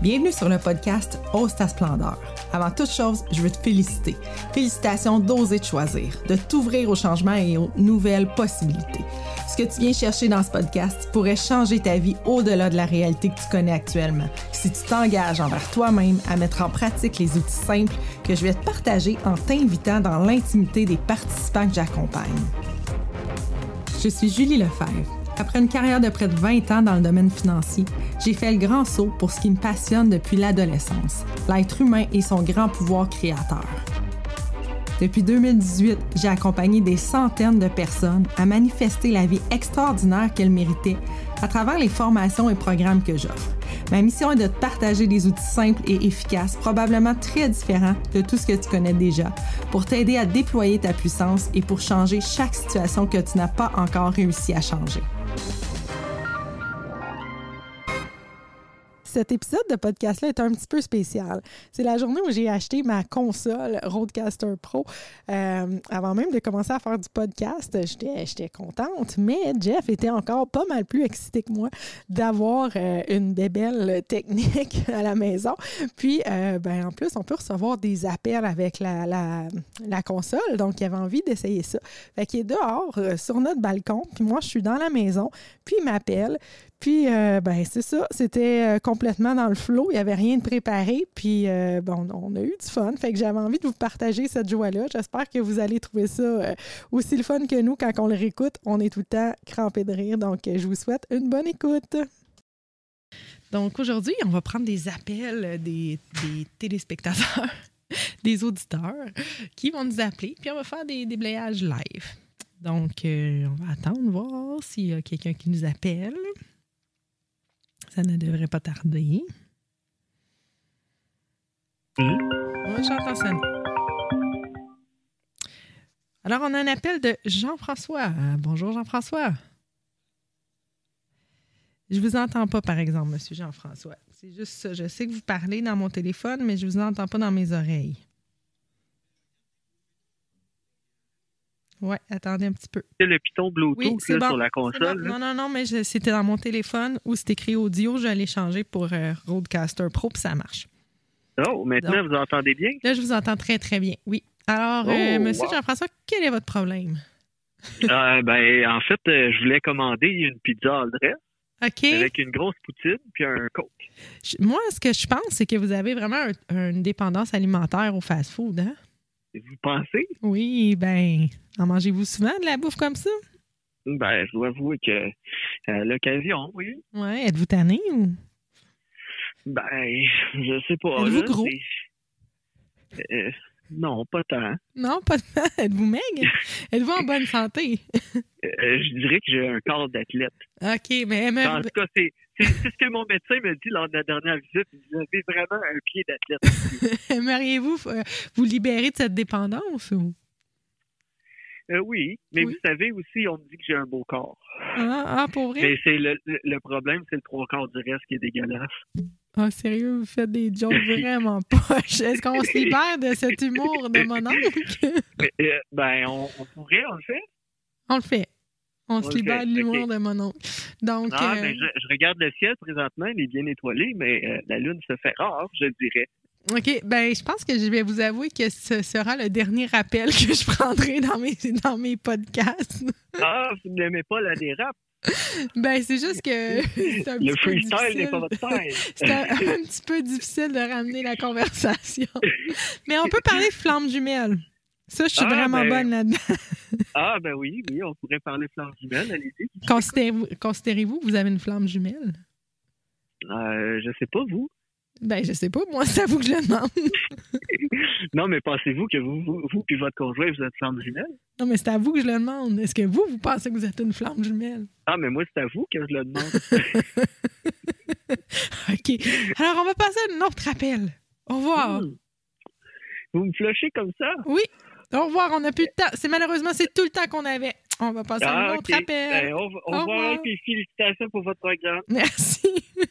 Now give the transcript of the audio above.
Bienvenue sur le podcast Ose ta splendeur. Avant toute chose, je veux te féliciter. Félicitations d'oser te choisir, de t'ouvrir au changement et aux nouvelles possibilités. Ce que tu viens chercher dans ce podcast pourrait changer ta vie au-delà de la réalité que tu connais actuellement. Si tu t'engages envers toi-même à mettre en pratique les outils simples que je vais te partager en t'invitant dans l'intimité des participants que j'accompagne. Je suis Julie Lefebvre après une carrière de près de 20 ans dans le domaine financier, j'ai fait le grand saut pour ce qui me passionne depuis l'adolescence, l'être humain et son grand pouvoir créateur. Depuis 2018, j'ai accompagné des centaines de personnes à manifester la vie extraordinaire qu'elles méritaient à travers les formations et programmes que j'offre. Ma mission est de partager des outils simples et efficaces, probablement très différents de tout ce que tu connais déjà, pour t'aider à déployer ta puissance et pour changer chaque situation que tu n'as pas encore réussi à changer. Cet épisode de podcast-là est un petit peu spécial. C'est la journée où j'ai acheté ma console Roadcaster Pro. Euh, avant même de commencer à faire du podcast, j'étais contente, mais Jeff était encore pas mal plus excité que moi d'avoir euh, une bébelle technique à la maison. Puis, euh, ben, en plus, on peut recevoir des appels avec la, la, la console, donc il avait envie d'essayer ça. Fait qu'il est dehors, sur notre balcon, puis moi, je suis dans la maison, puis il m'appelle, puis, euh, ben, c'est ça. C'était euh, complètement dans le flot. Il n'y avait rien de préparé. Puis, euh, bon, on a eu du fun. Fait que j'avais envie de vous partager cette joie-là. J'espère que vous allez trouver ça aussi le fun que nous quand on le réécoute. On est tout le temps crampé de rire. Donc, je vous souhaite une bonne écoute. Donc, aujourd'hui, on va prendre des appels des, téléspectateurs, des auditeurs qui vont nous appeler. Puis, on va faire des déblayages live. Donc, on va attendre, voir s'il y a quelqu'un qui nous appelle. Ça ne devrait pas tarder. Oui, j'entends ça. Alors, on a un appel de Jean-François. bonjour, Jean-François. Je vous entends pas, par exemple, monsieur Jean-François. C'est juste ça. Je sais que vous parlez dans mon téléphone, mais je vous entends pas dans mes oreilles. Oui, attendez un petit peu. C'est le piton Bluetooth sur la console. Non, non, non, mais c'était dans mon téléphone où c'était écrit audio. Je l'ai changé pour euh, Roadcaster Pro, puis ça marche. Oh, maintenant, vous entendez bien? Là, je vous entends très, très bien, oui. Alors, euh, oh, Monsieur Jean-François, quel est votre problème? Euh, ben, en fait, je voulais commander une pizza Aldress. OK. Avec une grosse poutine puis un coke. Moi, ce que je pense, c'est que vous avez vraiment une dépendance alimentaire au fast-food, hein? Vous pensez? Oui, ben, en mangez-vous souvent de la bouffe comme ça? Ben, je dois avouer que à l'occasion, oui. Ouais, êtes-vous tanné ou? Ben, je sais pas. Êtes-vous gros? Euh, non, pas tant. Non, pas tant. Êtes-vous maigre? Êtes-vous en bonne santé? Euh, je dirais que j'ai un corps d'athlète. OK, mais... En tout cas, c'est c'est ce que mon médecin m'a dit lors de la dernière visite. Vous avez vraiment un pied d'athlète. Aimeriez-vous euh, vous libérer de cette dépendance ou? Euh, oui, mais vous savez aussi, on me dit que j'ai un beau corps. Ah, ah pour vrai? Mais c'est le, le, problème, c'est le trois quarts du reste qui est dégueulasse. Ah, sérieux, vous faites des jokes vraiment poches. Est-ce qu'on se libère de cet humour de mon oncle? Euh, ben, on, on pourrait, on le fait. On le fait. On se libère de l'humour de mon oncle. Donc, ah, euh, je, regarde le ciel présentement, il est bien étoilé, mais euh, la lune se fait rare, je dirais. OK. Ben, je pense que je vais vous avouer que ce sera le dernier rappel que je prendrai dans mes, dans mes podcasts. ah, vous n'aimez pas la dérape? Ben, c'est juste que. le freestyle n'est pas votre style. c'est un, petit peu difficile de ramener la conversation. Mais on peut parler flamme jumelle. Ça, je suis ah, vraiment ben, bonne là-dedans. ah, ben oui, oui, on pourrait parler flamme jumelle, allez-y. Considérez-vous que vous avez une flamme jumelle? Euh, je sais pas, vous. Ben, je sais pas, moi, c'est à vous que je le demande. non, mais pensez-vous que vous, vous, vous puis votre conjoint, vous êtes flamme jumelle? Non, mais c'est à vous que je le demande. Est-ce que vous, vous pensez que vous êtes une flamme jumelle? Ah, mais moi, c'est à vous que je le demande. OK. Alors, on va passer à un autre appel. Au revoir. Hmm. Vous me flushez comme ça? Oui. Au revoir, on n'a plus de temps. C'est malheureusement, c'est tout le temps qu'on avait. On va passer à un ah, autre appel. Ben, au, revoir, et félicitations pour votre programme. Merci.